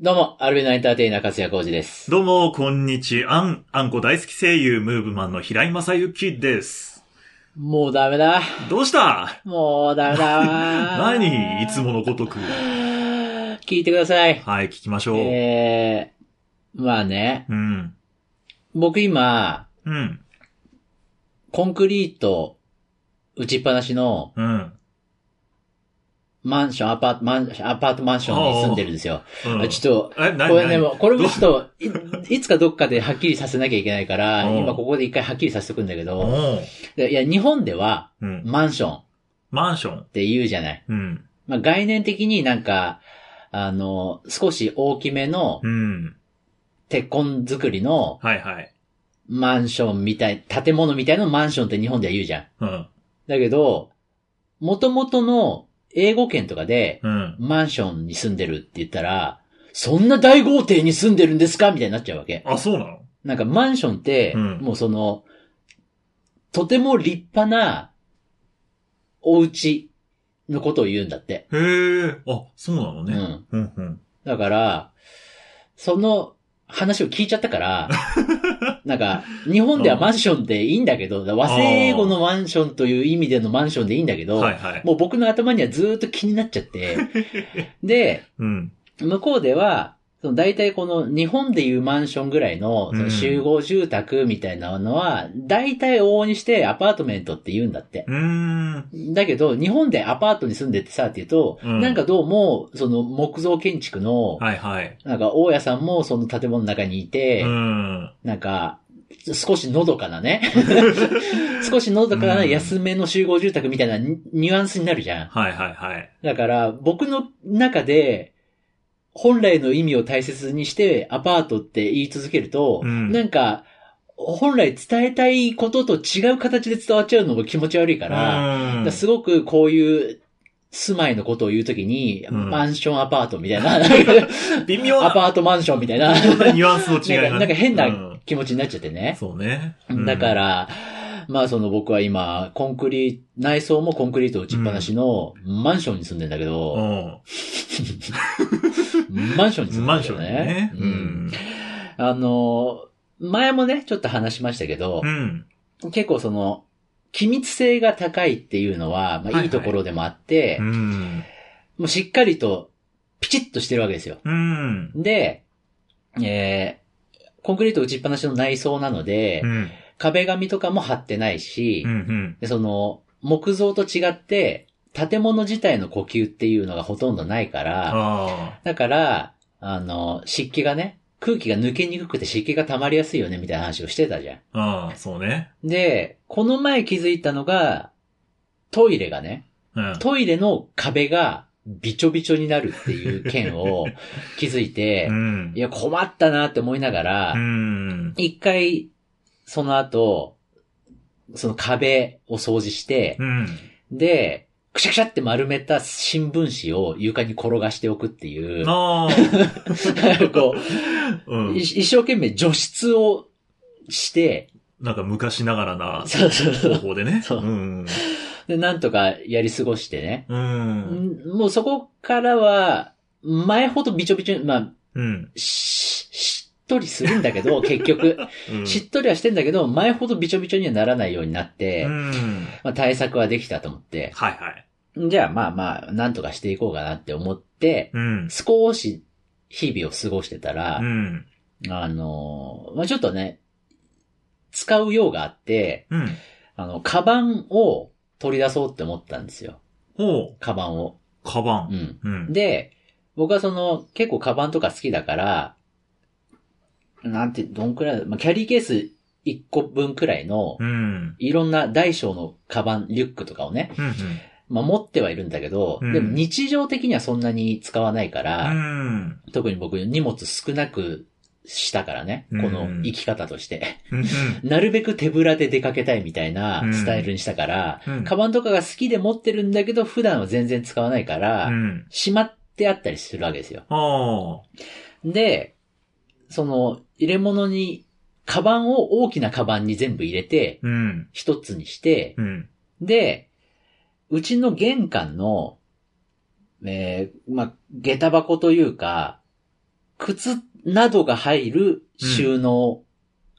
どうも、アルベノエンターテイナー勝谷浩二です。どうも、こんにちは。ん、あんこ大好き声優、ムーブマンの平井正幸です。もうダメだ。どうした？もうダメだわ。何？いつものごとく。聞いてください。はい、聞きましょう。えー、まあね、うん。僕今、うん。コンクリート打ちっぱなしのうん。マンション、アパート、マンアパートマンションに住んでるんですよ。うん。ちょっと、これね、これもちょっと。と、いいつかどっかではっきりさせなきゃいけないから、うん今ここで一回はっきりさせておくんだけど、いや、日本ではうん。マンションっマンション？て言うじゃない。うん。まあ、概念的になんか、あの、少し大きめのうん。鉄痕作りのはいはい。マンションみたい、建物みたいなのマンションって日本では言うじゃん。うん。だけど、元々の英語圏とかで、うん。マンションに住んでるって言ったら、そんな大豪邸に住んでるんですか？みたいになっちゃうわけ。あ、そうなの？なんかマンションって、うんもうその、とても立派なお家のことを言うんだって。へえ。あ、そうなのね。うん。うん。うん。だから、その話を聞いちゃったから、なんか、日本ではマンションでいいんだけど、和製英語のマンションという意味でのマンションでいいんだけど、はいはい。もう僕の頭にはずーっと気になっちゃって、で、うん。向こうでは、その大体この日本でいうマンションぐらいのその集合住宅みたいなのは、大体往々にしてアパートメントって言うんだって。だけど、日本でアパートに住んでてさって言うと、うんなんかどうも、その木造建築の、はいはい。なんか大家さんもその建物の中にいて、うん。なんか、少しのどかなね。少しのどかな安めの集合住宅みたいなニニュアンスになるじゃん。はいはいはい。だから、僕の中で、本来の意味を大切にしてアパートって言い続けると、うんなんか、本来伝えたいことと違う形で伝わっちゃうのも気持ち悪いから、だからすごくこういう住まいのことを言うときに、うんマンションアパートみたいな、微妙な、アパートマンションみたいな、ニュアンスの違い。なんかなんか変うんな気持ちになっちゃってね。そうね。だか、ら、まあその僕は今、コンクリート、内装もコンクリート打ちっぱなしのマンションに住んでんだけうど、ん。マンションに住んでマンションねね。。ううんん。あの、前もね、ちょっと話しましたけどう、ん。結構その、機密性が高いっていうのは、まあいいところでもあって、うん。もうしっかりと、ピチッとしてるわけですよ。うん。で、えー、コンクリート打ちっぱなしの内装なので、うん。壁紙とかも貼ってないし、うん。でその、木造と違って、建物自体の呼吸っていうのがほとんどないから、あだから、あの、湿気がね、空気が抜けにくくて湿気が溜まりやすいよね、みたいな話をしてたじゃん。あ。ああ、そうね。で、この前気づいたのが、トイレがね、うん。トイレの壁がびちょびちょになるっていう件を 気づいてう、んい。や、困ったなって思いながらう、ん。一回、その後、その壁を掃除してう、ん。で、くしゃくしゃって丸めた新聞紙を床に転がしておくっていう、あ こあ。うう、んい。一生懸命除湿をして、なんか昔ながらなそうそうそう。方法でね。そううん。で、なんとかやり過ごしてね。うん。んもうそこからは、前ほどびちょびちょ、まあ、うん。し、しっとりするんだけど、結局。うんしっとりはしてんだけど、前ほどびちょびちょにはならないようになって、うん。まあ対策はできたと思って、はいはい。じゃあまあまあ、なんとかしていこうかなって思って、うん。少し日々を過ごしてたら、うん。あの、まあちょっとね、使う用があって、うん。あの、カバンを取り出そうって思ったんですよ。ほう。カバンを。カバン。うん。うん。で、僕はその、結構カバンとか好きだから、なんて、どんくらい、まあ、キャリーケース1個分くらいの、うん。いろんな大小のカバン、リュックとかをね、うん。まあ、持ってはいるんだけど、うんでも日常的にはそんなに使わないかうら、ん。特に僕荷物少なくしたからね、うんこの生き方として。うん。なるべく手ぶらで出かけたいみたいなうんスタイルにしたから、うんカバンとかが好きで持ってるんだけど、普段は全然使わないから、うん。しまってあったりするわけですよ。で、その、入れ物に、カバンを大きなカバンに全部入れて、うん。一つにして、うん。で、うちの玄関の、えー、まあ、下駄箱というか、靴などが入る収納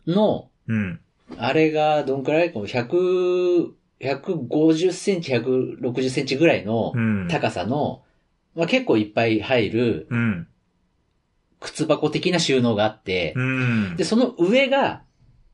の、うん。あれがどんくらい？こう100、150センチ、160センチぐらいのうん。高さの、まあ、結構いっぱい入るうん。靴箱的な収納があって、うん。で、その上が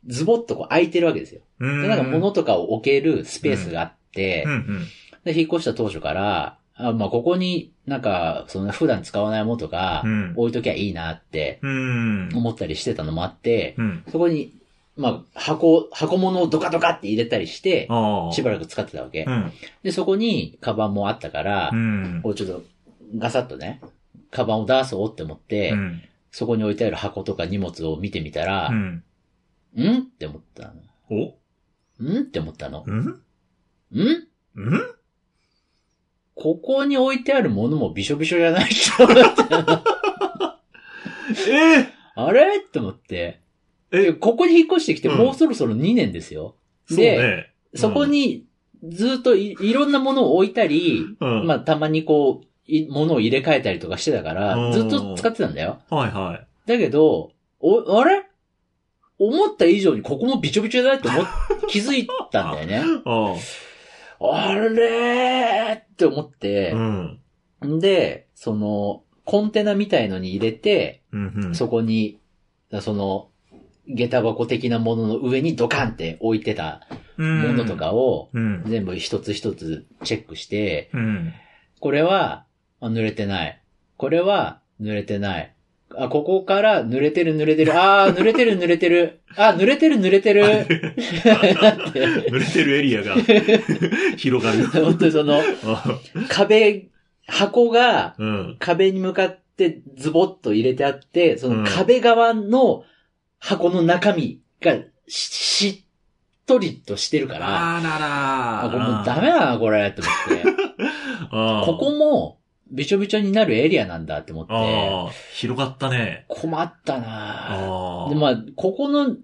ズボッとこう開いてるわけですよ。うん。で、なんか物とかを置けるスペースがあって、うん。うん。で、引っ越した当初から、あまあ、ここになんか、その普段使わないものとかうん、置いときゃいいなってうん。思ったりしてたのもあって、うん。そこに、まあ、箱、箱物をドカドカって入れたりして。しばらく使ってたわけう。ん。で、そこに、カバンもあったからう、ん。こうちょっと、ガサッとね、カバンを出そうって思ってう、ん。そこに置いてある箱とか荷物を見てみたらう、ん。ん？って思ったお？の。ん？って思ったの。うん？ん？うん？ここに置いてあるものもびしょびしょじゃないって思ったの え？えあれ？って思って。え？ここに引っ越してきてうんもうそろそろ2年ですよ。そうで、ね。そこにずっといいろんなものを置いたり、うん。まあたまにこう、い物を入れ替えたりとかしてたから、うんずっと使ってたんだよ。はいはい。だけど、お、あれ？思った以上にここもびちょびちょだって思っ、気づいたんだよね。ああれ？ーって思っあ。てう、ん。んで、その、コンテナみたいのに入れて、うんうん。そこに、その、下駄箱的なものの上にドカンって置いてたものとかを、うん。全部一つ一つチェックして、うん。これは、あ濡れてない。これは、濡れてない。あ、ここから濡れてる濡れてる。あー、濡れてる濡れてる。あ、濡れてる濡れてる。濡れてるエリアが 広がる。本当にその、あ壁、箱がうん。壁に向かってズボッと入れてあって、そうんの壁側の箱の中身がししっとりとしてるから、あららあ、これもうダメだな、これ、って思って。ああここも、びちょびちょになるエリアなんだって思って、広がったね。困ったな。で、まあ、ここの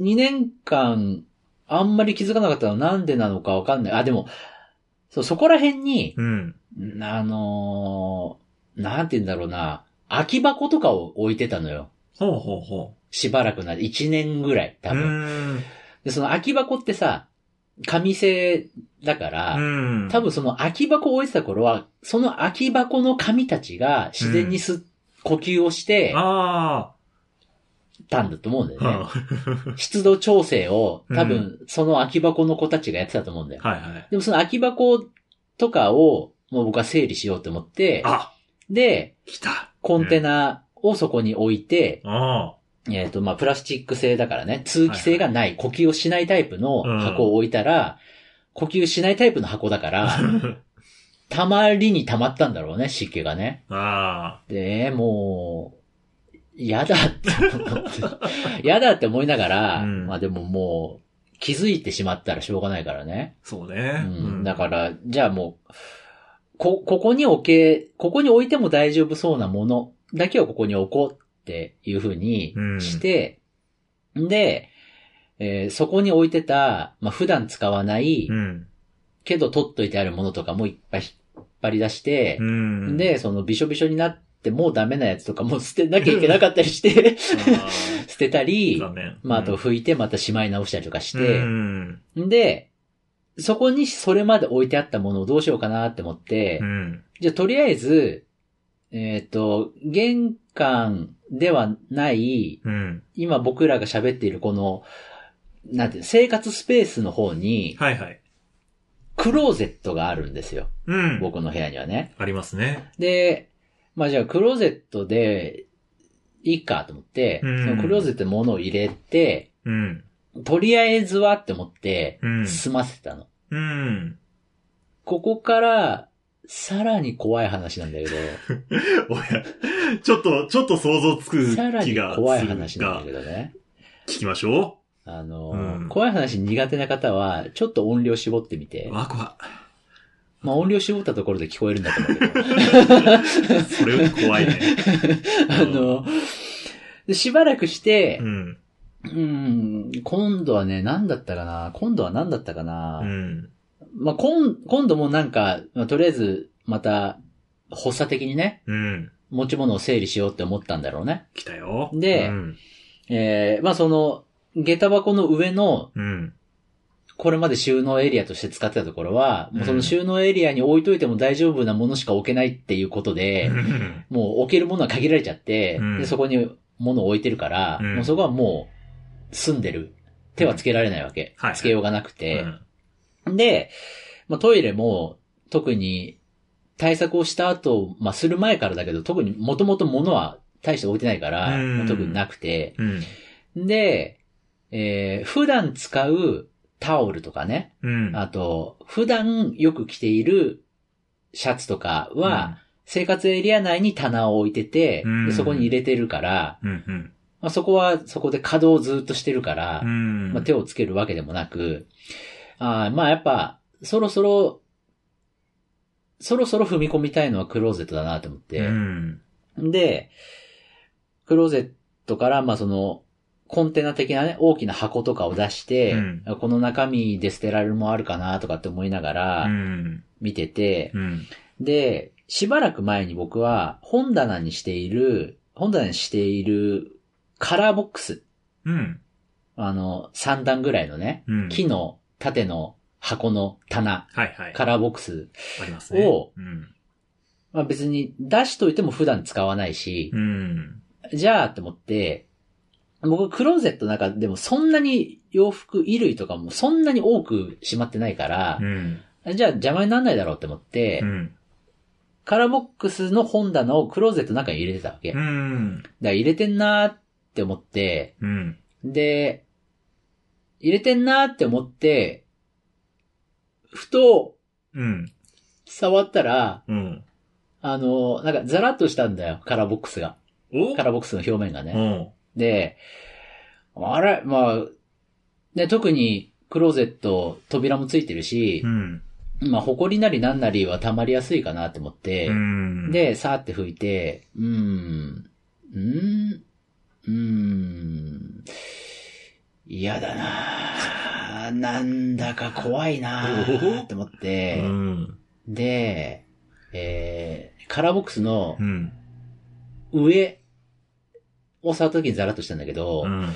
2年間、あんまり気づかなかったのはなんでなのかわかんない。あ、でも、そう、そこら辺に、うん。あのーなんて言うんだろうな、空き箱とかを置いてたのよ。ほうほうほしばらくな、1年ぐらい、う。多分。分。で、その空き箱ってさ、紙製だから、うん。多分その空き箱を置いてた頃は、その空き箱の紙たちが自然にす、呼吸をしてあたんだと思うんだよあ。ね。は湿度調整を多う分その空き箱の子たちがやってたと思うんだよ。いはい。でもその空き箱とかをもう僕は整理しようと思って、あ、で。コンテナをそこに置いて、あえっ、と、まあ、プラスチック製だからね、通気性がない、呼吸をしないタイプの箱を置いたら、呼吸しないタイプの箱だかあ。ら、たまりに溜まったんだろうね、湿気がね。あで、もう、嫌だって思って、嫌だって思いながら、うんまあでももう、気づいてしまったらしょうがないからね。あ。そうね。うん、だから、じゃあもう、こ、ここに置け、ここに置いても大丈夫そうなものだけをここに置こうっていう風にして、で、えーそこに置いてた、まあ、普段使わない、うん。けど取っといてあるものとかもいっぱい引っ張り出してう、ん。で、そのびしょびしょになってもうダメなやつとかも捨てなきゃいけなかったりして、あ 捨てたあ、り。まあ、あと拭いてまたしまい直したりとかしうて、ん。で、そこにそれまで置いてあったものをどうしようかなって思って、うん。じゃあとりあえず、えっ、と、玄関ではない、うん。今僕らが喋っているこの、なんていうの生活スペースの方に、はいはい。クローゼットがあるんですよ。うん。僕の部屋にはね。ありますね。で、まあじゃあクローゼットで、いいかと思って、うんクローゼットに物を入れて、うん。ととりあえずはって思って、うん。済ませたの。うん。ここから、さらに怖い話なんだけど、おや、ちょっと、ちょっと想像つくさらに気がする怖い話なんだがけ、どね。聞きましょあの、うん怖い話苦手な方は、ちょっと音量絞ってみてう。、わ、怖まあ音量絞ったところで聞こえるんだと思うけど、それ怖いね。あの、でしばらくしてう、ん。うん、今度はね、何だったかな？今度は何だったかな、うん。まあ、今、今度もなんか、まあ、とりあえず、また、発作的にね、うん。持ち物を整理しようって思ったんだろうね。来たよ。でうん。えー、まあその、下駄箱の上の、うん。これまで収納エリアとして使ってたところは、もうその収納エリアに置いといても大丈夫なものしか置けないっていうことで、もう置けるものは限られちゃって、うんでそこに物を置いてるから、うんもうそこはもう住んでる。手はつけられないわけ。つけようがなくて。うんで、まあ、トイレも特に対策をした後、まあ、する前からだけど、特にもともと物は大して置いてないから、特になくて。うん。で、えー普段使うタオルとかね、うん。あと、普段よく着ているシャツとかは、生活エリア内に棚を置いてて、うんでそこに入れてるから、うん、うん。まあ、そこはそこで稼働をずっとしてるから、うん。まあ、手をつけるわけでもなく、あーまあやっぱ、そろそろ、そろそろ踏み込みたいのはクローゼットだなと思って、うん。で、クローゼットから、まあその、コンテナ的なね、大きな箱とかを出して、うんこの中身で捨てられるもんあるかなとかって思いながうらん。見てて、うん。で、しばらく前に僕は本棚にしている、本棚にしているカラーボックス、うん。あの、3段ぐらいのね、うん。木の縦の箱の棚、はいはい。カラーボックス、ありますね。をうん。まあ別に出しといても普段使わないし、うん。じゃあって思って、僕クローゼットの中でもそんなに洋服、衣類とかもそんなに多くしまってないからう、ん。じゃあ邪魔にならないだろうって思って、うん。カラーボックスの本棚をクローゼットの中に入れてたわけ。だかうん。ら入れてんなーって思って、うん。で、入れてんなーって思って、ふとうん。触ったら、うん。あの、なんかザラッとしたんだよ、カラーボックスが。お？カラーボックスの表面がね。うん。で、あれ、まあ、ね、特にクローゼット扉もついてるしう、ん。まあ、埃なりなんなりは溜まりやすいかなって思って、うん。、で、さーって拭いて、うーん、うーん、うーん、嫌だなぁ なんだか怖いなぁって思っうて、ん。で、えー、カラーボックスのうん。上を触った時にザラッとしたんだけど、うん。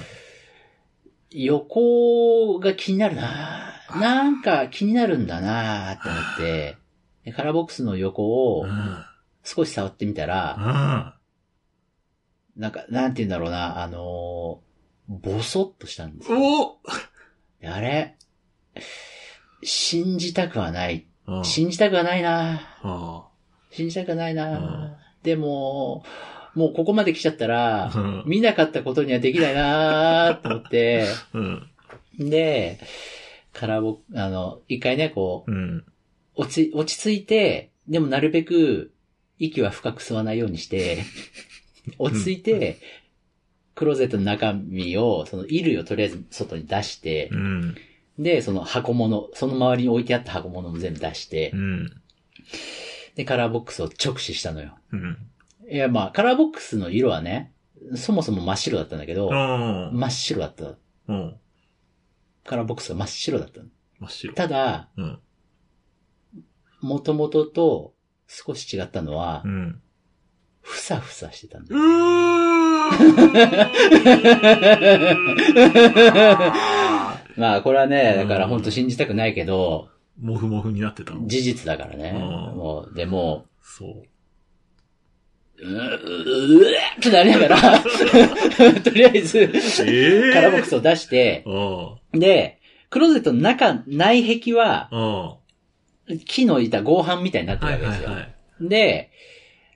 横が気になるなぁなんか気になるんだなぁって思って、でカラーボックスの横をうん。少し触ってみたら、なんか、なんて言うんだろうな、あのー、ボソッとしたんですよ。おあれ信じたくはない。あ信じたくはないなあ。信じたくはないうんなでも、もうここまで来ちゃったら、うん見なかったことにはできないなと思って、うん。で、から僕、あの、一回ね、こう、うん。落ち、落ち着いて、でもなるべく、息は深く吸わないようにして、落ち着いて、クローゼットの中身を、その衣類をとりあえず外に出してう、ん。で、その箱物、その周りに置いてあった箱物も全部出してう、ん。で、カラーボックスを直視したのよ。うん。いや、まあ、カラーボックスの色はね、そもそも真っ白だったんだけど、うん。真っ白だった。うん。カラーボックスが真っ白だったの。真っ白。ただ、うん。元々と少し違ったのはう、ん。ふさふさしてたんだうよ。ー まあ、これはね、うんだから本当信じたくないけど、もふもふになってたの事実だからね。うんもう、でも、そう。うー、うーってなりながら、とりあえず、ええカラーボックスを出して、あで、クローゼットの中、内壁は木の板、合板みたいになってるわけですよ。はいはい。で、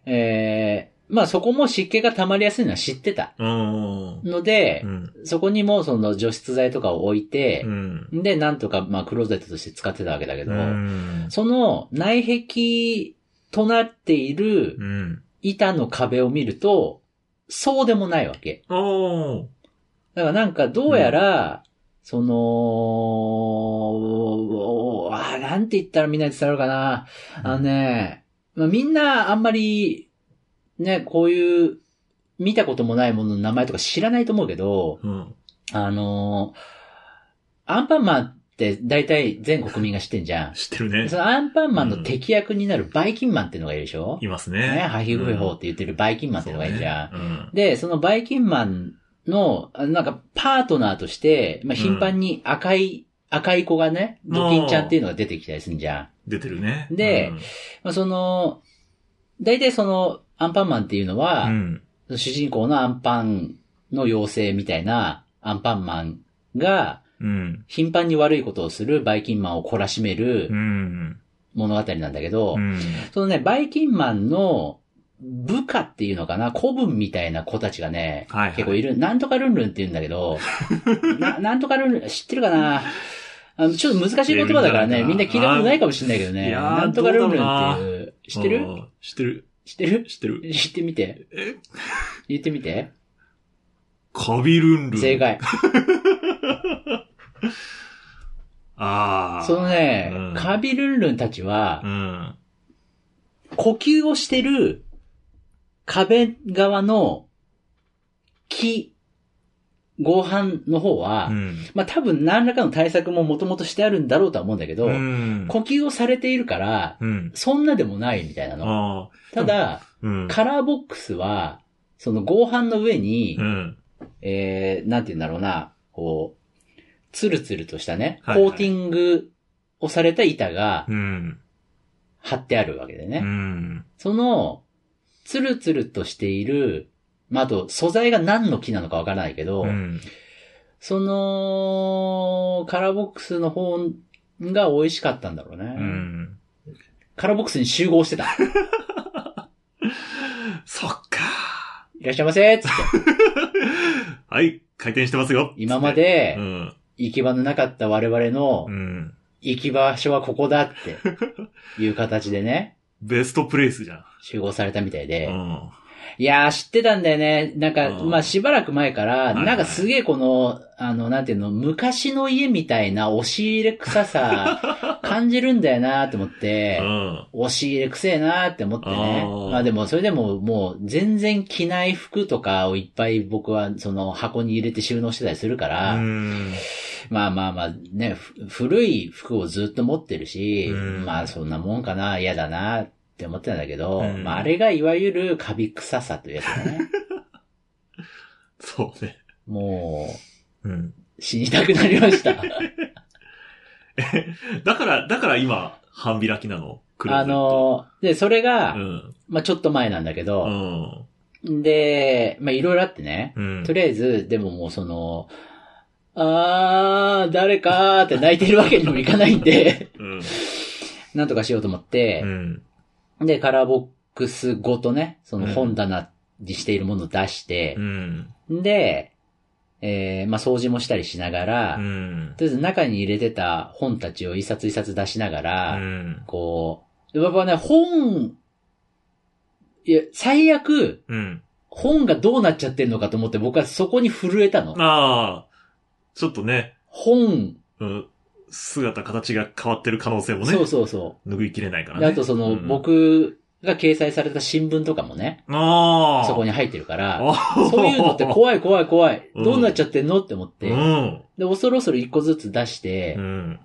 えー、まあそこも湿気が溜まりやすいのは知ってた。うん。のでう、ん。そこにもその除湿剤とかを置いてう、ん。で、なんとかまあクローゼットとして使ってたわけだけど、うん。その内壁となっているうん。板の壁を見ると、そうでもないわけ。だからなんかどうやら、その、あなんて言ったらみんなに伝わるかな。あのね、まあ、みんなあんまり、ね、こういう、見たこともないものの名前とか知らないと思うけど、うん。あのーアンパンマンって大体全国民が知ってんじゃん。知ってるねそ。のアンパンマンの敵役になるバイキンマンっていうのがいるでしょ、いますね、ね。ハヒフヘホーって言ってるバイキンマンっていうのがいるじゃん。そうねうんで、そのバイキンマンの、あなんか、パートナーとして、まあ、頻繁に赤い、赤い子がね、ドキンちゃんっていうのが出てきたりするんじゃん。出てるね。でまあ、その、大体その、アンパンマンっていうのは、うん。主人公のアンパンの妖精みたいなアンパンマンが、うん。頻繁に悪いことをするバイキンマンを懲らしめるうん。物語なんだけど、うん。そのね、バイキンマンの部下っていうのかな古文みたいな子たちがね、はいはい結構いる。なんとかルンルンって言うんだけど、ななんとかルンルン、知ってるかな？あの、ちょっと難しい言葉だからね、みんな聞いたことないかもしれないけどね。なんとかルンルンっていう、知ってる？知ってる。知ってる？知ってる。知ってみて。え？言ってみて。カビルンルン。正。解。ああ。そのね、うんカビルンルンたちはう、ん。呼吸をしてる壁側の木、合板の方は、うん。まあ多分何らかの対策ももともとしてあるんだろうとは思うんだけど、うん。呼吸をされているから、うん。そんなでもないみたいなの。ただ、うん。カラーボックスは、その合板の上に、うん。えー、なんて言うんだろうな、こう、ツルツルとしたね、はいはいコーティングをされた板がうん。貼ってあるわけでね。うん。その、ツルツルとしている、まあ、あと、素材が何の木なのかわからないけど、うん。その、カラーボックスの方が美味しかったんだろうね。うん。カラーボックスに集合してた。そっか。いらっしゃいませつって。はい、回転してますよ。今までうん。行き場のなかった我々のうん。行き場所はここだっていう形でね、ベストプレイスじゃん。集合されたみたいで。うん。いやー、知ってたんだよね。なんか、うんまあ、しばらく前から、いはいなんかすげえこの、あの、なんていうの、昔の家みたいな押し入れ臭さ、感じるんだよなーって思って、うん。押し入れ臭えなーって思ってね。あーまあでも、それでももう、全然着ない服とかをいっぱい僕は、その箱に入れて収納してたりするから、うん。まあまあまあ、ね、ふ古い服をずっと持ってるし、うんまあそんなもんかな、嫌だなって思ってたんだけど、うんまああれがいわゆるカビ臭さというやつだね。そうね。もうん。う、死にたくなりました。だから、だから今、半開きなの？あの、で、それが、うん。まあちょっと前なんだけうど、ん。で、まあいろいろあってね、うん。とりあえず、でももうその、あー、誰かーって泣いてるわけにもいかないんで、うん。なんとかしようと思ってう、ん。で、カラーボックスごとね、その本棚にしているものを出してう、ん。で、えー、まあ掃除もしたりしながら、うん。とりあえず中に入れてた本たちを一冊一冊出しながら、うん。こう、僕はね、本、いや、最悪、うん。本がどうなっちゃってるのかと思って僕はそこに震えたの。ああ、ちょっとね、本、うん、姿、形が変わってる可能性もね、そうそうそ拭いきれないかう。らね。であとその、うん、僕が掲載された新聞とかもね、ああ、そこに入ってるから、あそういうのって怖い怖い怖い。うんどうなっちゃってんのって思って。うん。で、恐る恐る一個ずつ出してう、ん。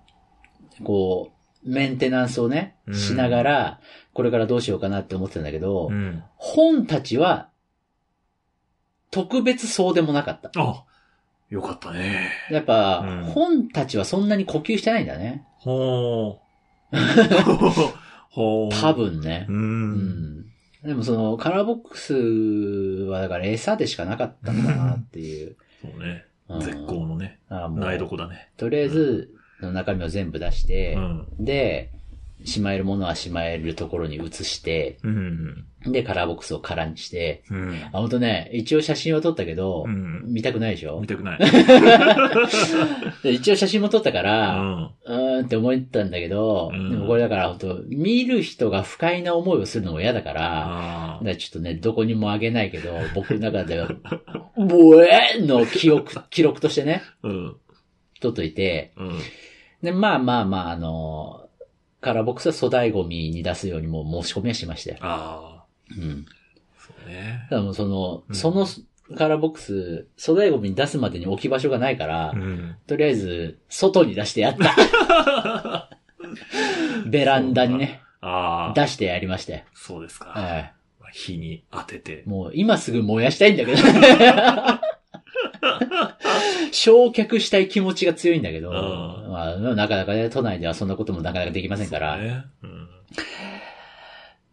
こう、メンテナンスをねう、んしながら、これからどうしようかなって思ってたんだけどう、ん。本たちは、特別そうでもなかった。あ、よかったね。やっぱ、うん本たちはそんなに呼吸してないんだね。ほー。ほー。多。分ねう。。うんん。でもその、カラーボックスは、だから餌でしかなかったんだなっていう。そうね。うん絶好のね、あもう苗床だね。とりあえず、の中身を全部出して、うん。で、しまえるものはしまえるところに移して、うん。で、カラーボックスを空にして、うん。あ、ほんとね、一応写真を撮ったけど、うん見たくないでしょ？見たくない。で一応写真も撮ったかうら、ん。うーんって思ったんだけど、うんでもこれだから本当見る人が不快な思いをするのも嫌だから、からちょっとね、どこにもあげないけど、僕の中では、ボエーの記憶、記録としてね、あ。うん。撮っといて、うん。で、まあまあまあ、あの、カラーボックスは粗大ゴミに出すようにもう申し込みはしましたよ。うん。そうね。だからもうその、うんそのカラーボックス、粗大ゴミに出すまでに置き場所がないから、うん。とりあえず、外に出してやった。ベランダにね、ああ、出してやりましたよ。そうですか。はい火に当てて。もう今すぐ燃やしたいんだけど。焼却したい気持ちが強いんだけど、うんまあ、なかなかね、都内ではそんなこともなかなかできませんから。ね。うん。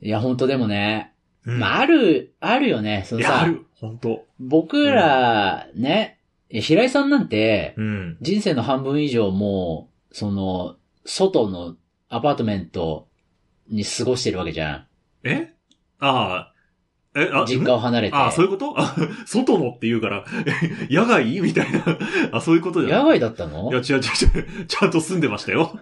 いや、本当でもね、うんまあ、ある、あるよね。そのいや、あさ、る。本当僕ら、ね、平井さんなんて、うん。人生の半分以上もう、その、外のアパートメントに過ごしてるわけじゃえ？ああ。え、あ、ん。実家を離れて。あ、そういうこと？あ、外のって言うから、え 野外？みたいな。あ、そういうことじゃない？野外だったの？いや、違う違う違う。ちゃんと住んでましたよ。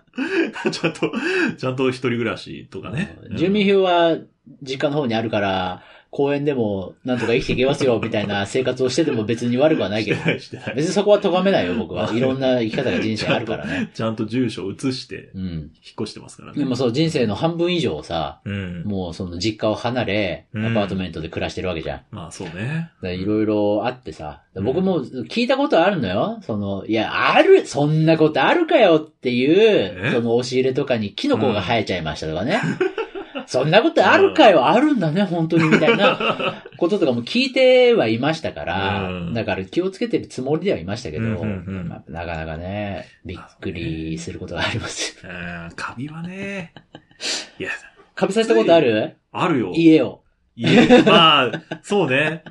ちゃんと、ちゃんと一人暮らしとかね。住民票は実家の方にあるから、公園でもなんとか生きていけますよ、みたいな生活をしてても別に悪くはないけど。別にそこは咎めないよ、僕は。いろんな生き方が人生あるからね。ちゃんと住所を移して、うん。引っ越してますからね。でもそう、人生の半分以上さ、うん。もうその実家を離れ、アうんパートメントで暮らしてるわけじゃん。まあそうね。いろいろあってさ、僕も聞いたことあるのよ。その、いや、ある、そんなことあるかよっていう、え？その押し入れとかにキノコが生えちゃいましたとかね。そんなことあるかよ、あるんだね、本当に、みたいな こととかも聞いてはいましたから、うんだから気をつけてるつもりではいましたけど、なかなかね、びっくりすることがあります。うん、カビはね。いや、かぶさせたことある？あるよ。家を。家まあ、そうね。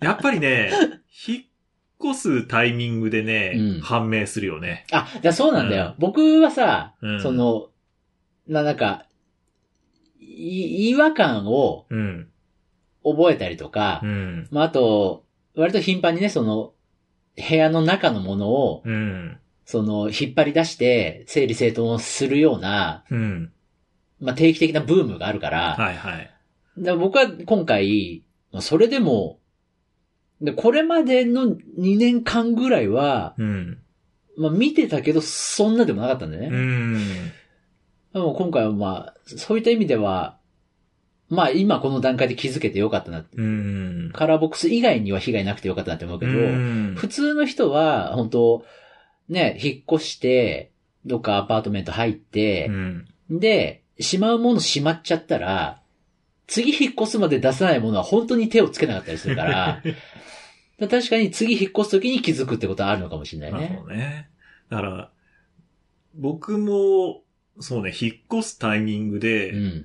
やっぱりね、引っ越すタイミングでね、うん判明するよね。あ、じゃあそうなんだよ。僕はさ、うんその、な、なんか、い違和感をうん。覚えたりとか、うん。まあ、あと、割と頻繁にね、その、部屋の中のものを、うん。その、引っ張り出して、整理整頓するような、うん。まあ、定期的なブームがあるから、はいはい。僕は今回、まあそれでも、で、これまでの2年間ぐらいは、うん。まあ見てたけど、そんなでもなかったんだよね。うん。でも今回はまあ、そういった意味では、まあ今この段階で気づけてよかったなって。うん。カラーボックス以外には被害なくてよかったなって思うけど、うん普通の人は、本当ね、引っ越して、どっかアパートメント入ってう、ん。で、しまうものしまっちゃったら、次引っ越すまで出さないものは本当に手をつけなかったりするから、だ 確かに次引っ越す時に気づくってことはあるのかもしれないまあね。そうね。だから、僕も、そうね、引っ越すタイミングで、うん。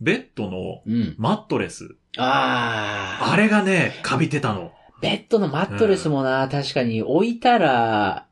ベッドのうん。マットレス、あー。あれがね、カビてたの。ベッドのマットレスもな、確かに置いたら、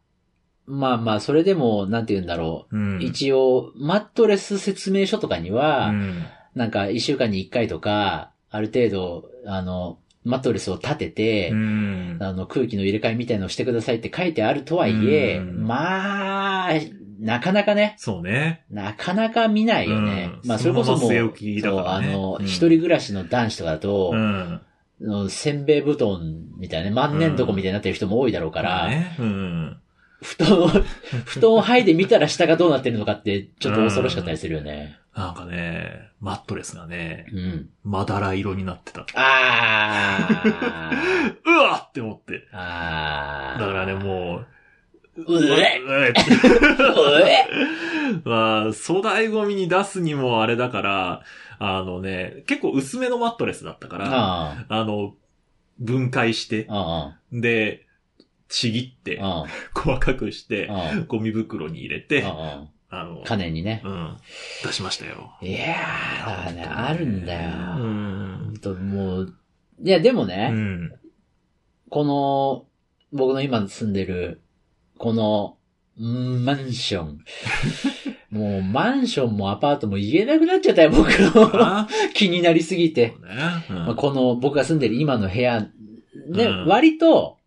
まあまあ、それでも、なんて言うんだろうんう。一応、マットレス説明書とかには、うんなんか一週間に一回とか、ある程度、あの、マットレスを立てて、うんあの、空気の入れ替えみたいのをしてくださいって書いてあるとはいえ、うんまあ、なかなかね、そうね。なかなか見ないよね。うんまあ、それこそもう、そねそう、あの、うん一人暮らしの男子とかだと、うん。のせんべい布団みたいなね、万年床みたいになってる人も多いだろうから、ね。うん。布団を、布団を剥いでみたら下がどうなってるのかって、ちょっと恐ろしかったりするよね。なんかね、マットレスがね、うん。まだら色になってた。あー。うわって思って。あー。だからね、もう、うえ？うえまあ、粗大ゴミに出すにもあれだから、あのね、結構薄めのマットレスだったから、ああの、分解してで、ちぎって細かくして、ゴミ袋に入れあ、て、ああのあ、、金にね。うん、出しましたよ。いやー、だからね、あるんだよ。うほんんと、もう、いや、でもうね、ん。この、僕の今住んでる、この、マンション。もう、マンションもアパートも言えなくなっちゃったよ、僕の。あ 気になりすぎて。ね。うんまあ、この、僕が住んでる今の部屋、ね、うん割と、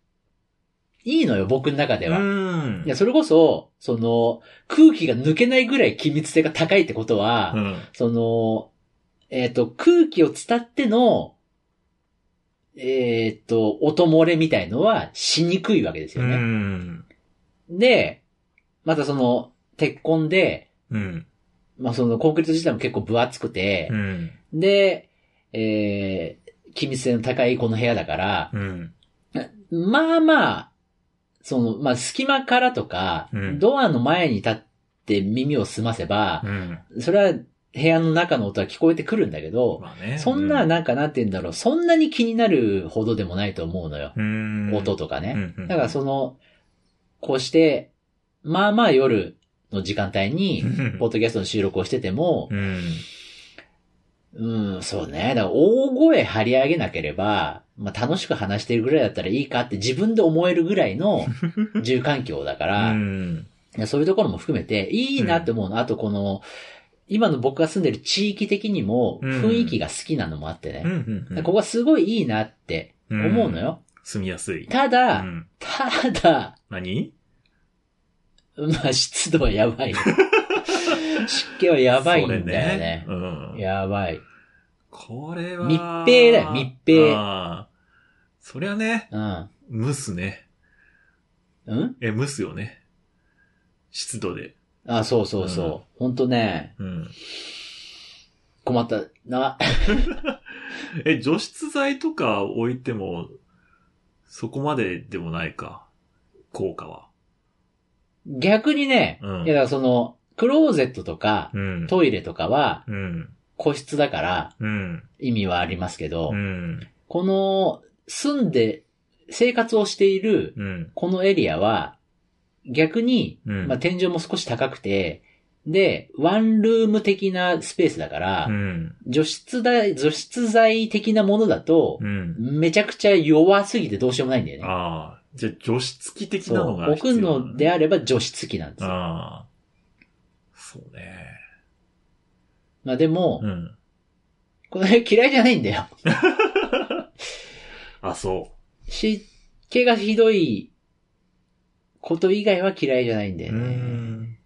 いいのよ、僕の中では。うんいや、それこそ、その、空気が抜けないぐらい気密性が高いってことは、うん。その、えっ、と、空気を伝っての、えっ、と、音漏れみたいのはしにくいわけですうよね。ん。で、またその、鉄痕で、うん。まあそのコンクリート自体も結構分厚くてう、ん。で、えー、気密性の高いこの部屋だから、うん。まあまあ、その、まあ隙間からとか、うんドアの前に立って耳を澄ませばう、ん。それは部屋の中の音は聞こえてくるんだけど、まあね。そんな、なんかなんて言うんだろう、そんなに気になるほどでもないと思うのよ。うん、音とかね。うんうんだからその、こうして、まあまあ夜の時間帯に、ポッドキャストの収録をしてても、うん。うん、そうね。だから大声張り上げなければ、まあ楽しく話してるぐらいだったらいいかって自分で思えるぐらいの 住環境だかうら、ん。いやそういうところも含めていいなって思うの。あとこの、今の僕が住んでる地域的にもうん雰囲気が好きなのもあってうん。ね。うんうん。ここはすごいいいなって思うのよ。住みやすい。ただ、うんただ、何？まあ湿度はやばい。湿気はやばいんだよね。それうん。やばい。これは。密閉だよ密閉そりゃね、うん。蒸すね。うん？え、蒸すよね。湿度で。あ、そうそうそう。うんほんとね、うん。困ったな。え、除湿剤とか置いても、そこまででもないか。効果は。逆にね、うんいやだからその、クローゼットとか、うん。トイレとかはうん。個室だからうん。意味はありますけど、うん。この住んで生活をしているうん。このエリアは逆に、うん。まあ、天井も少し高くて、で、ワンルーム的なスペースだから、うん。除湿剤、除湿剤的なものだとう、ん。めちゃくちゃ弱すぎてどうしようもないんだよね。ああ。じゃあ、除湿器的。なのが置く必要のであれば除湿機なんですよ。ああ。そうね。まあでも、うん。これ嫌いじゃないんだよ。あ、そ湿気がひどいこと以外は嫌いじゃないんだう。ようね。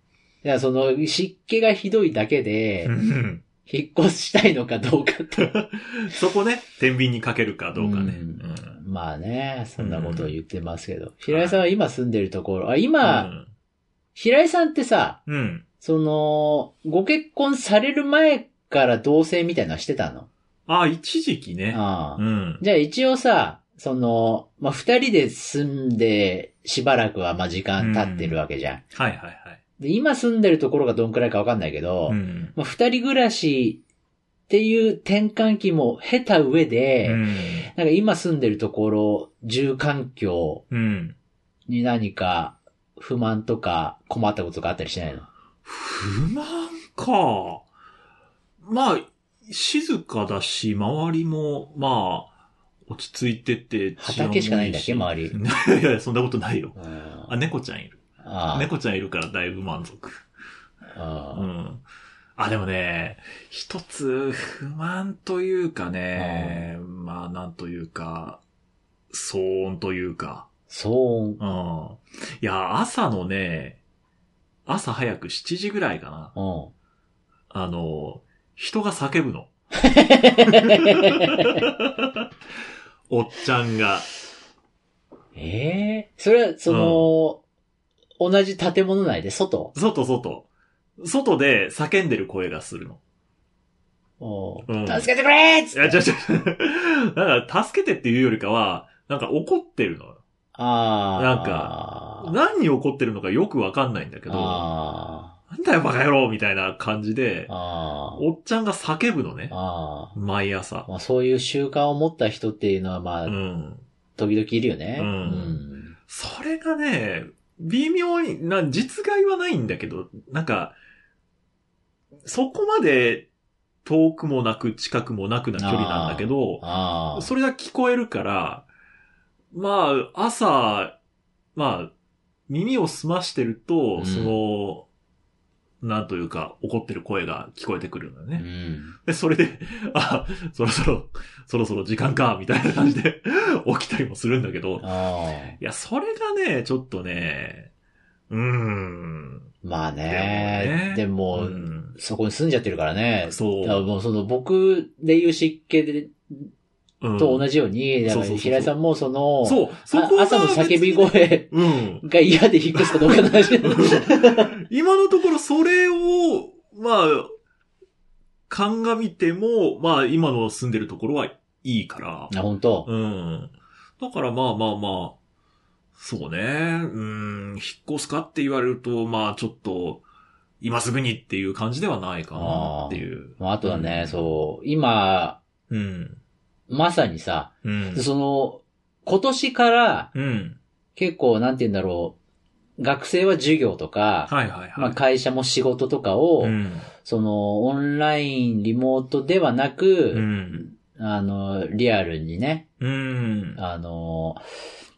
ん。いや、その湿気がひどいだけでう、ん引っ越したいのかどうかって。そこね、天秤にかけるかどうかね。ううんん。まあね、そんなことを言ってますけど。平井さんは今住んでるところ、あ、今、平井さんってさ、うん。うん。その、ご結婚される前から同棲みたいなのしてたの？ああ、一時期ね。ああうん。じゃあ一応さ、その、まあ、二人で住んでしばらくはまあ時間経ってるわけじゃん。はいはいはい。で、今住んでるところがどんくらいかわかんないけど、うん。まあ、二人暮らしっていう転換期も経た上で、うん。なんか今住んでるところ、住環境うん。に何か不満とか困ったことがあったりしないの？不満か。まあ、静かだし、周りも、まあ、落ち着いてて、畑しかないんだっけ治安も周り。いいしいやいや、そんなことないよ。うんあ、猫ちゃんいる。あ猫ちゃんいるからだいぶ満足。ああうん。あ、でもね、一つ不満というかね、まあなんというか、騒音というか、騒音。うん。いや、朝のね、朝早く7時ぐらいかな。うん。あの、人が叫ぶの。おっちゃんが。ええそれは、その、同じ建物内で外？外、外。外で叫んでる声がするの。おううん助けてくれーっついや、って。違う違う。だから、助けてっていうよりかは、なんか怒ってるのよ。ああ。なんか何に怒ってるのかよくわかんないんだけど、あなんだよバカ野郎みたいな感じであ。、あおっちゃんが叫ぶのねあ。。ああ。毎朝。まあそういう習慣を持った人っていうのはまあ、うん。時々いるよね。うんうんそれがね、微妙に、な、実害はないんだけど、なんか、そこまで遠くもなく近くもなくな距離なんだけど。それが聞こえるから、まあ、朝、まあ、耳を澄ましてると、うんその、なんというか、怒ってる声が聞こえてくるのようね。ん。で、それで、あ、そろそろ、そろそろ時間か、みたいな感じで 起きたりもするんだけど。いや、それがね、ちょっとね、うーん。まあね。でも、うんそこに住んじゃってるからね。そうだもうその僕でいう湿気でうんと同じように、平井さんもその、そう、そ朝の叫び声うん。が嫌で引っ越すかどうかの話。今のところそれを、まあ、鑑みても、まあ今の住んでるところはいいから、あ、本当？うん。だからまあまあまあ、そうね。うん、引っ越すかって言われると、まあちょっと、今すぐにっていう感じではないかなっていう。まああとはね、うんそう、今、うん。まさにさ、うん。その、今年からうん。結構、なんて言うんだろう、学生は授業とか、はいはいはい。まあ会社も仕事とかを、うん。その、オンライン、リモートではなく、うん。あの、リアルにね、うん。あの、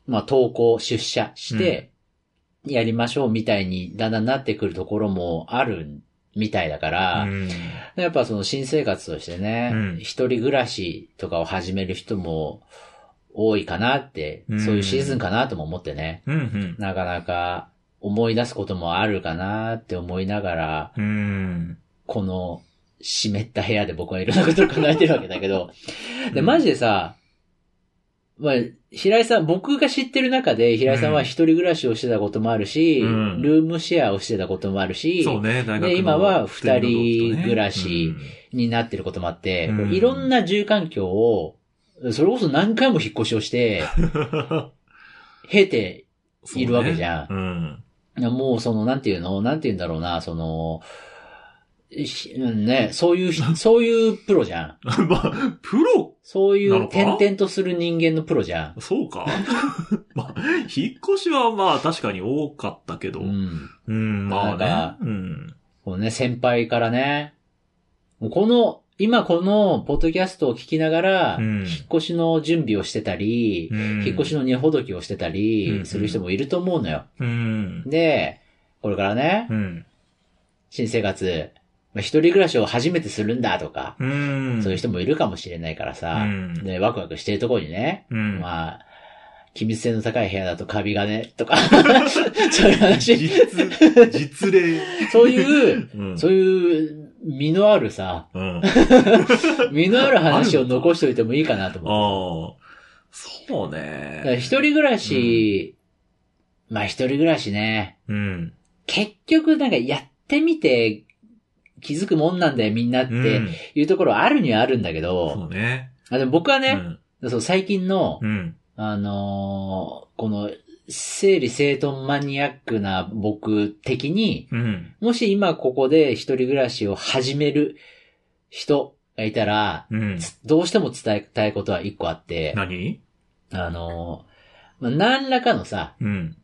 まあ、登校、出社して、やりましょうみたいにだんだんなってくるところもあるみたいだから、うんやっぱその新生活としてね、うん一人暮らしとかを始める人も多いかなって、うんそういうシーズンかなとも思ってね、うん。なかなか思い出すこともあるかなって思いながら、うん。この湿った部屋で僕はいろんなことを考えてるわけだけど、で、マジでさ、まあ、平井さん、僕が知ってる中で、平井さんは一人暮らしをしてたこともあるし、うん。ルームシェアをしてたこともあるし、そうね、大学ので今は二人暮らしになってることもあって、うん。いろんな住環境を、それこそ何回も引っ越しをして、う ん経ているわけじゃん。うん。いやもうその、なんていうの？なんていうんだろうな、その、ね、そういうひ、そういうプロじゃん。まあ、プロ？そういう転々とする人間のプロじゃん。そうか まあ、引っ越しはまあ確かに多かったけど。ううん、ん。まあなんかね。うん。このね、先輩からね、この、今このポッドキャストを聞きながら、うん引っ越しの準備をしてたり、うん引っ越しの荷ほどきをしてたうんり、する人もいると思うのよ。うん。で、これからねう、ん。新生活、まあ一人暮らしを初めてするんだとか、うん。そういう人もいるかもしれないからさ、うんで、ワクワクしてるところにね、うん。まあ、機密性の高い部屋だとカビがね、とか、そういう話、実、実例。そういう、うん。そういう、身のあるさ、うん。身のある話を残しておいてもいいかなと思って。そうね。一人暮らし、まあ一人暮らしね、うん。結局なんかやってみて気づくもんなんだよみんなってうんいうところはあるにはあるんだけど、そうね。あでも僕はね、うん。そう最近の、うん。あのーこの整理整頓マニアックな僕的に、うん。もし今ここで一人暮らしを始める人がいたら、どうしても伝えたいことは一個あって、何？あのーまあ、何らかのさ、うん。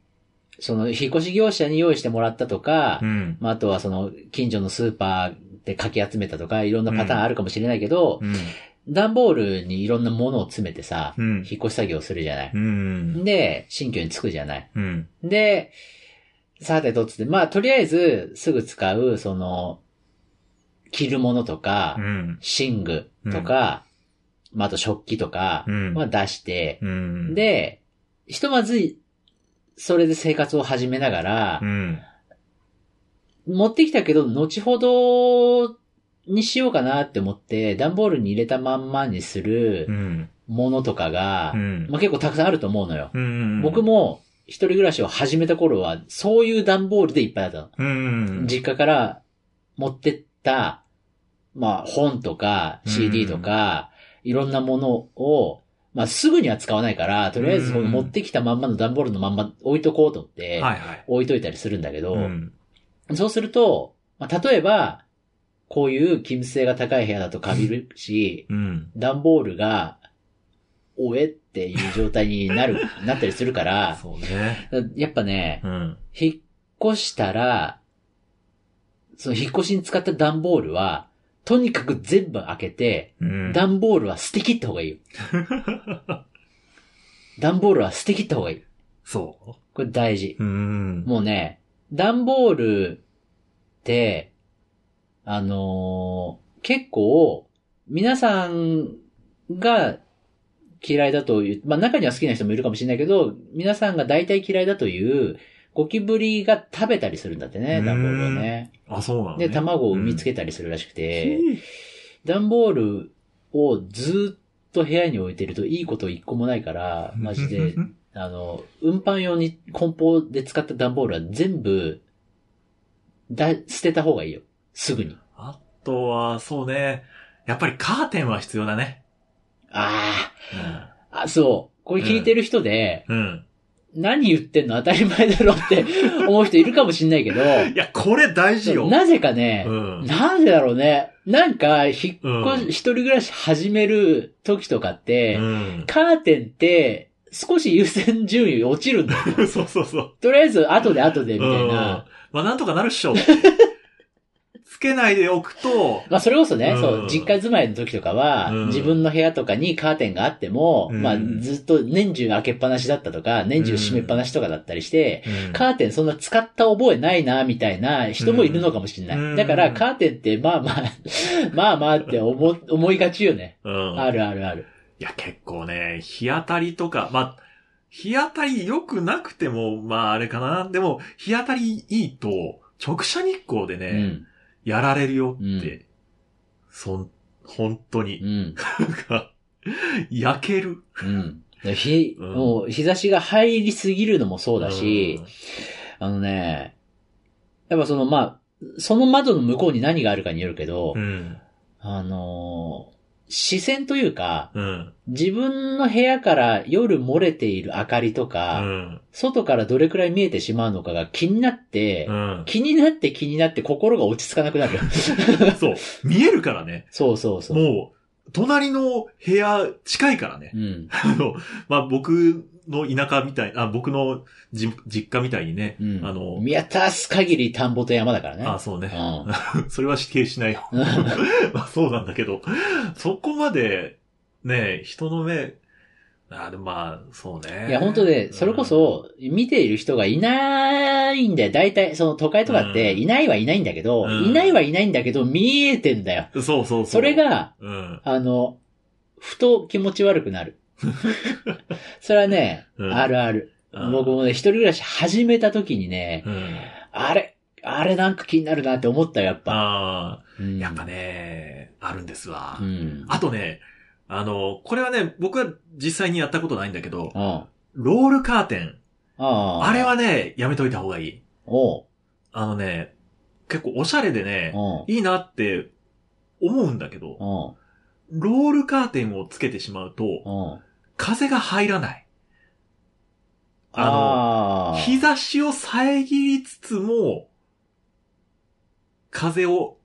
その、引っ越し業者に用意してもらったとか、うん。まあ、あとはその、近所のスーパーでかき集めたとか、いろんなパターンあるかもしれないけど、うん。段ボールにいろんなものを詰めてさ、うん。引っ越し作業するじゃない。うん。で、新居に着くじゃない。うん。で、さてとっつって、まあ、とりあえず、すぐ使う、その、着るものとか、うん。寝具とか、まあ、あと食器とか、うんまあ、出して、うん。、で、ひとまず、それで生活を始めながらう、ん。持ってきたけど、後ほどにしようかなって思って、段ボールに入れたまんまにするうん。ものとかがう、ん。まあ、結構たくさんあると思うのよ。うん。僕、も一人暮らしを始めた頃は、そういう段ボールでいっぱいだったの。うん。実家から持ってった、まあ本とか CD とか、いろんなものを、まあすぐには使わないから、とりあえずそのうん持ってきたまんまの段ボールのまんま置いとこうと思って。置いといたりするんだけど、うん。そうすると、まあ、例えば、こういう機密性が高い部屋だとカビるし、うん。段ボールが、おえっていう状態になる、なったりするから、そうね。やっぱね、うん。引っ越したら、その引っ越しに使った段ボールは、とにかく全部開けて、うん。段ボールは捨て切った方がいいよ。段ボールは捨て切った方がいい。そこれ大事。う。うん。もうね、段ボールって、あのー結構、皆さんが嫌いだという、まあ中には好きな人もいるかもしれないけど、皆さんが大体嫌いだという、ゴキブリが食べたりするんだってね、うん段ボールをね。あ、そうなのねで、卵を産みつけたりするらしくて、うん段ボールをずっと部屋に置いてるといいこと一個もないから、マジで、あの、運搬用に梱包で使った段ボールは全部、だ、捨てた方がいいよ。すぐに。あとは、そうね。やっぱりカーテンは必要だね。あうんあ、あ、そう。これ聞いてる人で、うん。何言ってんの当たり前だろって 思う人いるかもしんないけど、いや、これ大事よ。なぜかねう、ん。なんでだろうね。なんか、引っ越うんし、一人暮らし始める時とかって、うん。カーテンって、少し優先順位落ちるんだよ。そうそうそう。とりあえず、後で後で、みたいうんな。まあ、なんとかなるっしょ。つけないでおくと、まあ、それこそね、うんそう、実家住まいの時とかは、うん自分の部屋とかにカーテンがあっても、うんまあ、ずっと年中開けっぱなしだったとか、年中閉めっぱなしとかだったりして、うんカーテンそんな使った覚えないな、みたいな人もいるのかもしれない。うんだから、カーテンって、まあまあ、まあまあって思、思いがちよね。うん。あるあるある。いや、結構ね、日当たりとか、まあ、日当たり良くなくても、まああれかな。でも、日当たりいいと、直射日光でね、うん。やられるよって、うんそん、本当うに、ん。なんか焼ける。うん。で日、うんもう日差しが入りすぎるのもそうだし、あのね、やっぱそのまあ、その窓の向こうに何があるかによるけど、うん、あのー視線というか、うん、自分の部屋から夜漏れている明かりとうか、ん、外からどれくらい見えてしまうのかが気になって、うん。気になって気になって心が落ち着かなくなる。そう、見えるからね。そうそうそう。もう、隣の部屋近いからねう。ん。あの、まあ、僕の田舎みたい、あ、僕のじ実家みたいにね、うん。あの見渡す限り田んぼと山だからね。あ、そうね。う それは否定しないよ。ん。まあそうなんだけど、そこまで、ね、人の目、あでもまあ、そうね。いや、本当で、それこそ、見ている人がいないんだよ。大体、その都会とかって、うんいないはいないんだけど、うんいないはいないんだけど、見えてんだよ。うん、そうそうそう。それ、が、うん。あの、ふと気持ち悪くなる。それはね、うんあるある。うん僕もね、一人暮らし始めた時にね、うん。あれ、あれなんか気になるなって思ったよ、やっぱ。あうんあ、やっぱね、あるんですわ。うん。あとね、あの、これはね、僕は実際にやったことないんだけど、ロールカーテン。あ。あれはね、やめといた方がいい。おう。あのね、結構おしゃれでね、うん。いいなって思うんだけど、うん。ロールカーテンをつけてしまうと、うん。風が入らない。あの、ああ。日差しを遮りつつも、風を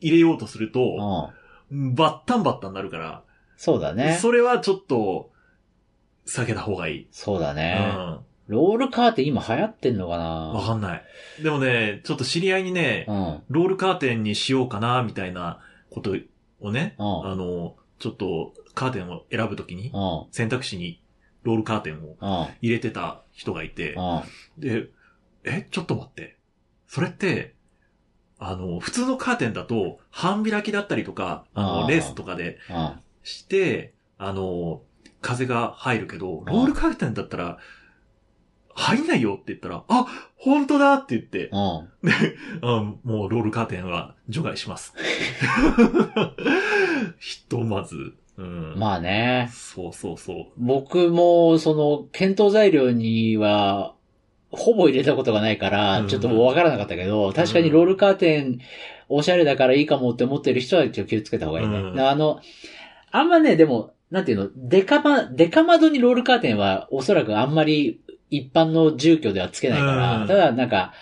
入れようとすると、うん。バッタンバッタンになるから、そうだね。それはちょっと、避けた方がいい。そうだうね。ん。ロールカーテン今流行ってんのかわなかんない。でもね、ちょっと知り合いにね、うん。ロールカーテンにしようかな、みたいなことをね、うん。あの、ちょっとカーテンを選ぶときに、うん。選択肢にロールカーテンをうん。入れてた人がいて、うん。で、え、ちょっと待って。それって、あの、普通のカーテンだと、半開きだったりとか、あの、レースとかでうん。して、あの、風が入るけど、ロールカーテンだったら、入んないよって言ったら、あ、本当だって言って、うん。あもうロールカーテンは除外します。ひとまず。うん。まあね。そうそうそう。僕も、その、検討材料には、ほぼ入れたことがないからう、んちょっとわからなかったけど、確かにロールカーテン、おしゃれだからいいかもって思ってる人はちょっと気をつけた方がいいね。うんあの、あんまね、でも、なんていうの、デカま、デカ窓にロールカーテンはおそらくあんまり一般の住居ではつけないから、うんただなんか、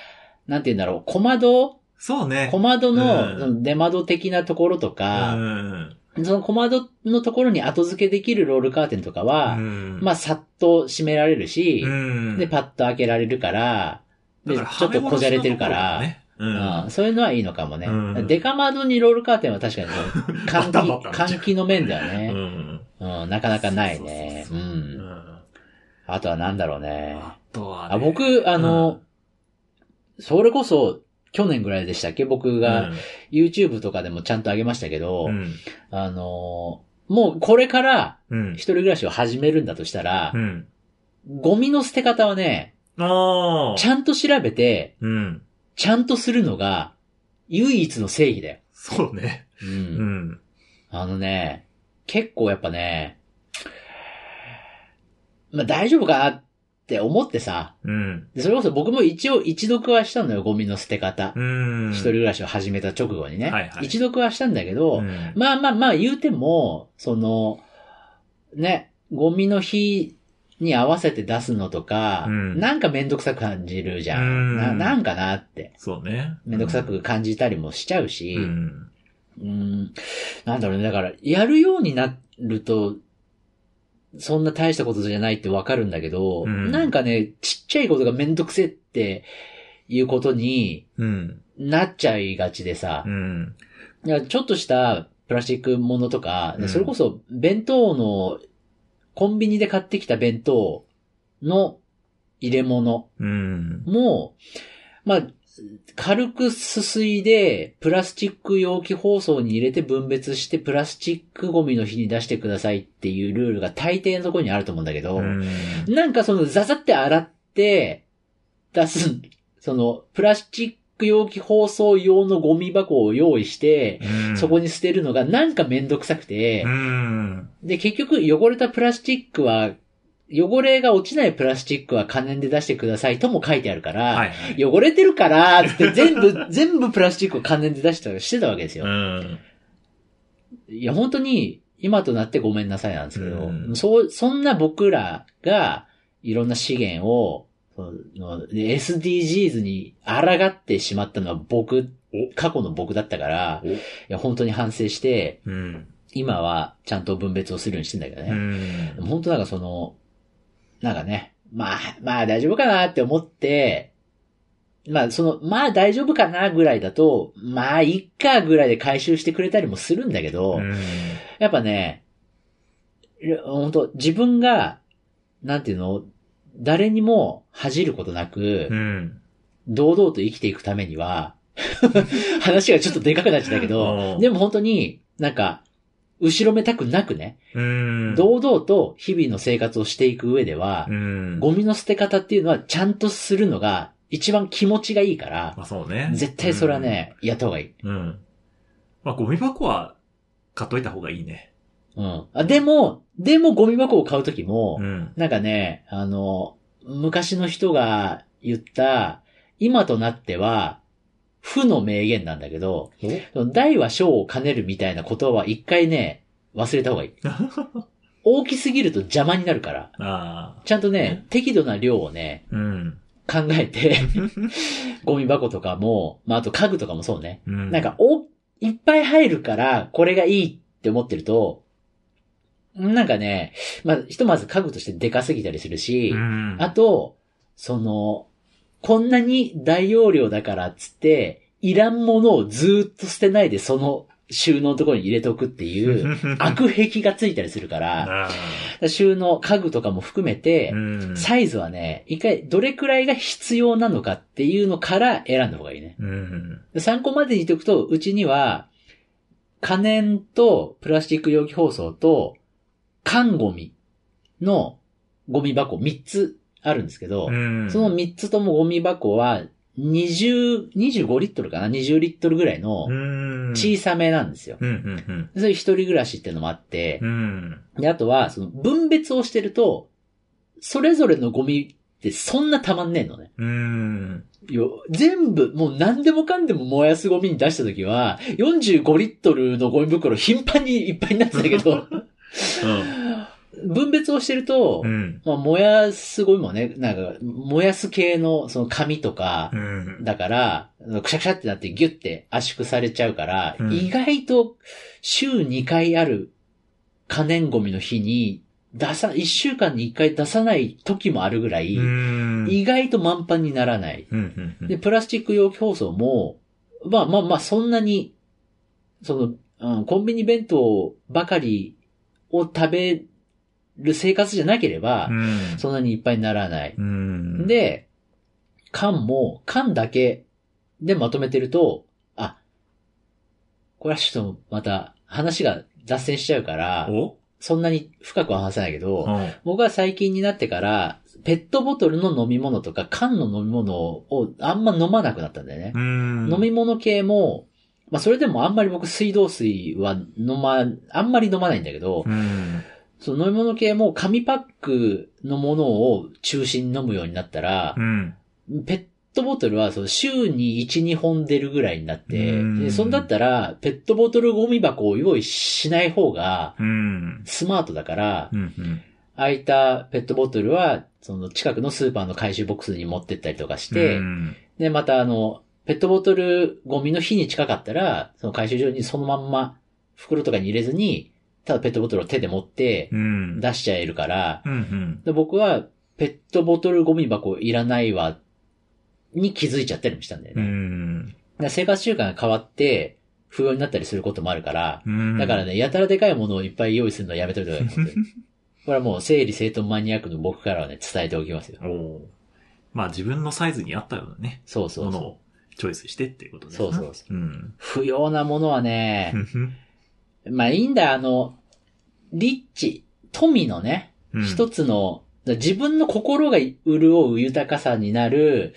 なんていうんだろう、小窓？そうね。小窓の出窓的なところとうか、ん。その小窓のところに後付けできるロールカーテンとかは、うんまあ、さっと閉められるし、うん。で、パッと開けられるから、でちょっとこじゃれてるから、うん。うんそういうのはいいのかもね。うんデカ窓にロールカーテンは確かに 換気、換気の面ではうね、ん。うん、なかなかないね。う。ん。あとはなんだろうね。あとはね。あ僕、あの、それこそ、去年ぐらいでしたっけ？僕が YouTube とかでもちゃんと上げましたけど、うん、あの、もうこれからうん。一人暮らしを始めるんだとしたらう、ん。ゴミの捨て方はね。ちゃんと調べて、うん。ちゃんとするのが、唯一の正義だよ。そうね。う。うんん。あのね、結構やっぱね、まあ大丈夫かなって思ってさ、うん。でそれこそ僕も一応一読はしたのよ、ゴミの捨て方。うん。一人暮らしを始めた直後にね。はいはい一読はしたんだけど、うん。まあまあまあ言うても、その、ね、ゴミの日に合わせて出すのとか、うんなんかめんどくさく感じるじゃん。うんななんかなって。そうね。めんどくさく感じたりもしちゃうし、う。うんーん、なんだろうね。だから、やるようになると、そんな大したことじゃないってわかるんだけど、うんなんかね、ちっちゃいことがめんどくせっていうことにうん。なっちゃいがちでさ、うん。ちょっとしたプラスチックものとか、うんそれこそ弁当の、コンビニで買ってきた弁当の入れ物うん。も、まあ、軽くすすいで、プラスチック容器包装に入れて分別して、プラスチックゴミの日に出してくださいっていうルールが大抵のところにあると思うんだけど、うん。なんかそのザザって洗って出す、そのプラスチック容器包装用のゴミ箱を用意して、そこに、に捨てるのがなんかめんどくさくてう、ん。で、結局汚れたプラスチックは、汚れが落ちないプラスチックは可燃で出してくださいとも書いてあるから、はいはい。汚れてるから、つって 全部、全部プラスチックを関連で出したりしてたわけですよ。うん。いや、本当に、今となってごめんなさいなんですけど、うんそう、そんな僕らが、いろんな資源を、そので SDGs に抗ってしまったのは僕、過去の僕だったから、おいや、本当に反省して、うん。今はちゃんと分別をするようにしてんだけどね。本当なんかその、なんかね、まあ、まあ大丈夫かなって思って、まあその、まあ大丈夫かなぐらいだと、まあいっかぐらいで回収してくれたりもするんだけど、うんやっぱね、本当自分が、なんていうの、誰にも恥じることなく、うん。堂々と生きていくためには、話がちょっとでかくなっちゃったけどう、んでも本当になんか、後ろめたくなくね、うん。堂々と日々の生活をしていく上では、うん。ゴミの捨て方っていうのはちゃんとするのが一番気持ちがいいから、まあそうね。絶対それはね、やった方がいい。うん。うん。まあゴミ箱は買っといた方がいいね。うん。あでも、でもゴミ箱を買うときも、うん。なんかね、あの、昔の人が言った、今となっては、負の名言なんだけど、大は小を兼ねるみたいなことは一回ね、忘れた方がいい。大きすぎると邪魔になるから。ちゃんとね、適度な量をね、うん。考えて、ゴミ箱とかも、まあ、あと家具とかもそうね。うん。なんか、お、いっぱい入るから、これがいいって思ってると、なんかね、まあ、ひとまず家具としてでかすぎたりするしう、ん。あと、その、こんなに大容量だからっつって、いらんものをずーっと捨てないでその収納のところに入れとくっていう、悪癖がついたりするから、あ収納、家具とかも含めて。サイズはね、一回どれくらいが必要なのかっていうのから選んだ方がいいね。参考までに言っておくと、うちには、可燃とプラスチック容器包装と、缶ゴミのゴミ箱3つあるんですけど、うん。その3つともゴミ箱は、20、25リットルかな ?20 リットルぐらいのうん。小さめなんですよ。うんうんうん。でそういう一人暮らしっていうのもあってう、ん。で、あとは、その分別をしてると、それぞれのゴミってそんなたまんねえのね。うん。よ全部、もう何でもかんでも燃やすゴミに出した時は、45リットルのゴミ袋頻繁にいっぱいになってたけど、分別をしてると、うん。まあ、燃やすゴミもね、なんか、燃やす系のその紙とかう、ん。だから、くしゃくしゃってなってギュッて圧縮されちゃうから、うん意外と週2回ある可燃ゴミの日に出さ、1週間に1回出さない時もあるぐらい、うん。意外と満帆にならない。うんうんで、プラスチック容器包装も、まあまあまあ、そんなに、その、うん、コンビニ弁当ばかりを食べる生活じゃなければう、ん。そんなにいっぱいにならない。うん。、で、缶も、缶だけでまとめてると、あ、これはちょっとまた話が脱線しちゃうから、お？そんなに深くは話せないけど、うん僕は最近になってから、ペットボトルの飲み物とか缶の飲み物をあんま飲まなくなったんだよね。うん。飲み物系も、まあそれでもあんまり僕水道水は飲ま、あんまり飲まないんだけど、うん。その飲み物系も紙パックのものを中心に飲むようになったらう、ん。ペットボトルはその週に1、2本出るぐらいになって、うんでそんだったら、ペットボトルゴミ箱を用意しない方がうん。スマートだからう、ん。空いたペットボトルは、その近くのスーパーの回収ボックスに持ってったりとかして、うんで、またあの、ペットボトルゴミの日に近かったら、その回収所にそのまんま袋とかに入れずに、ただペットボトルを手で持ってうん。出しちゃえるから、うんうん。で僕はペットボトルゴミ箱いらないわ、に気づいちゃったりもしたんだようね。ん。だから生活習慣が変わって、不要になったりすることもあるから、うんだからね、やたらでかいものをいっぱい用意するのはやめといた方がいい。本当にこれはもう整理整頓マニアックの僕からはね、伝えておきますよ。おーまあ自分のサイズに合ったようなね、そうそうそものをチョイスしてっていうことですね。そうそうそうん。う。不要なものはねう、んまあいいんだよ、あの、リッチ、富のね、うん一つの、自分の心が潤う豊かさになる、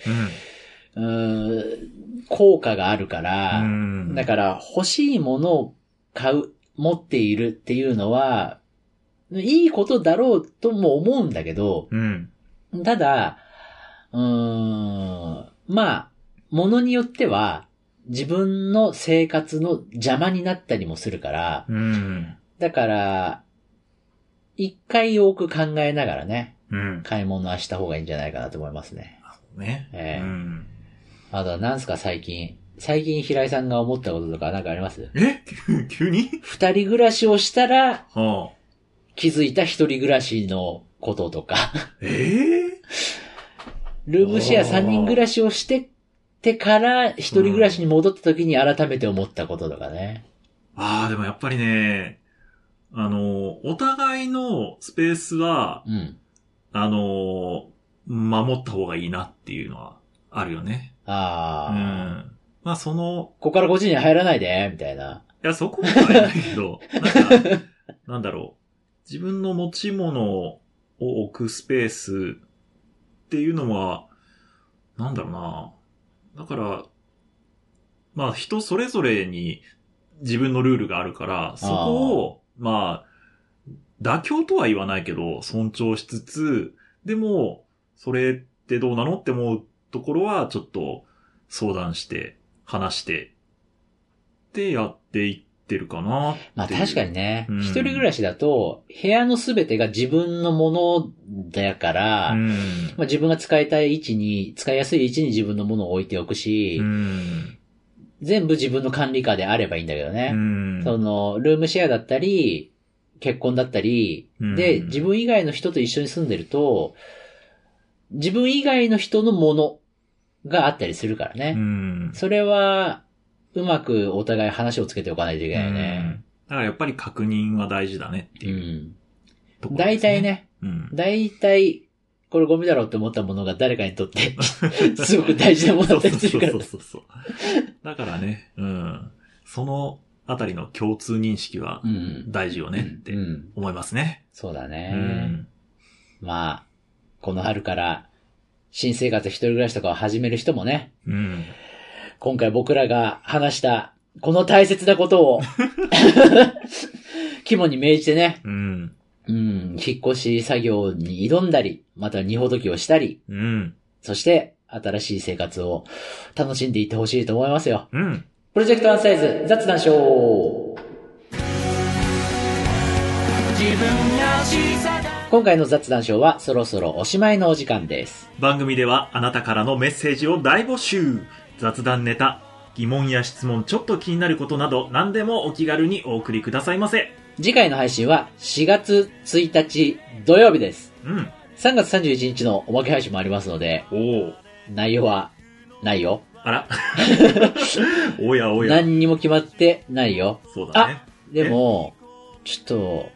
うーん効果があるから、うん。だから欲しいものを買う、持っているっていうのは、いいことだろうとも思うんだけど、うん。ただ、うーん、まあ、ものによっては、自分の生活の邪魔になったりもするから、うん。だから、一回多く考えながらね、うん。買い物はした方がいいんじゃないかなと思いますね。ね。ええうん。あとは何すか最近？最近平井さんが思ったこととか何かあります？え？急 急に？二人暮らしをしたらはあ。気づいた一人暮らしのこととか、ええ？ルームシェア三人暮らしをしててから一人暮らしに戻った時に改めて思ったこととかね。ああ、でもやっぱりね、あの、お互いのスペースは、うん。あの、守った方がいいなっていうのはあるよね。うああ、ん。まあその、ここからこっちに入らないで、みたいな。いや、そこまではないけど、なんか、なんだろう。自分の持ち物を置くスペースっていうのは、なんだろうな。だから、まあ人それぞれに自分のルールがあるから、そこを、まあ、妥協とは言わないけど、尊重しつつ、でも、それってどうなのって思うところは、ちょっと相談して、話して、でやっていってるかな。まあ確かにね、うん一人暮らしだと、部屋のすべてが自分のものだから、うん。まあ、自分が使いたい位置に、使いやすい位置に自分のものを置いておくし、うん。全部自分の管理下であればいいんだけどね。うん。その、ルームシェアだったり、結婚だったり、うんで、自分以外の人と一緒に住んでると、自分以外の人のものがあったりするからうね。ん。それは、うまくお互い話をつけておかないといけないよね。だからやっぱり確認は大事だねってう。いうんところです大体。ね、うん。大体、これゴミだろうって思ったものが誰かにとって、すごく大事なものだったりするからそう。そうそうそう。だからね、うん。そのあたりの共通認識はうん。大事よねってうん。思いますね。そうだうね。ん。まあ、この春から、新生活一人暮らしとかを始める人もね、うん。今回僕らが話した、この大切なことを、肝に銘じてね、うん。うん、引っ越し作業に挑んだり、または荷ほどきをしたり、うん。そして、新しい生活を楽しんでいってほしいと思いますよ。うん。プロジェクトワンサイズ雑談ショー今回の雑談ショーはそろそろおしまいのお時間です。番組ではあなたからのメッセージを大募集雑談ネタ、疑問や質問、ちょっと気になることなど何でもお気軽にお送りくださいませ。次回の配信は4月1日土曜日です。うん。3月31日のおまけ配信もありますので、おお。内容はないよ。あら。おやおや。何にも決まってないよ。そうだね。でも、ちょっと、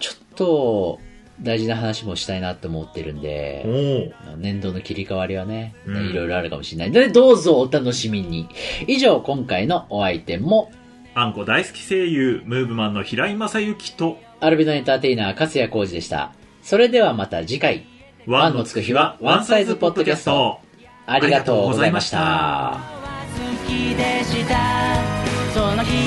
ちょっと、大事な話もしたいなと思ってるんおで、お。年度の切り替わりはね、うんいろいろあるかもしれないので、どうぞお楽しみに。以上、今回のお相手も、あんこ大好き声優、ムーブマンの平井正幸と、アルビノエンターテイナー、勝谷浩二でした。それではまた次回、ワンのつく日はワンサイズポッドキャスト。ありがとうございました。好きでしたその日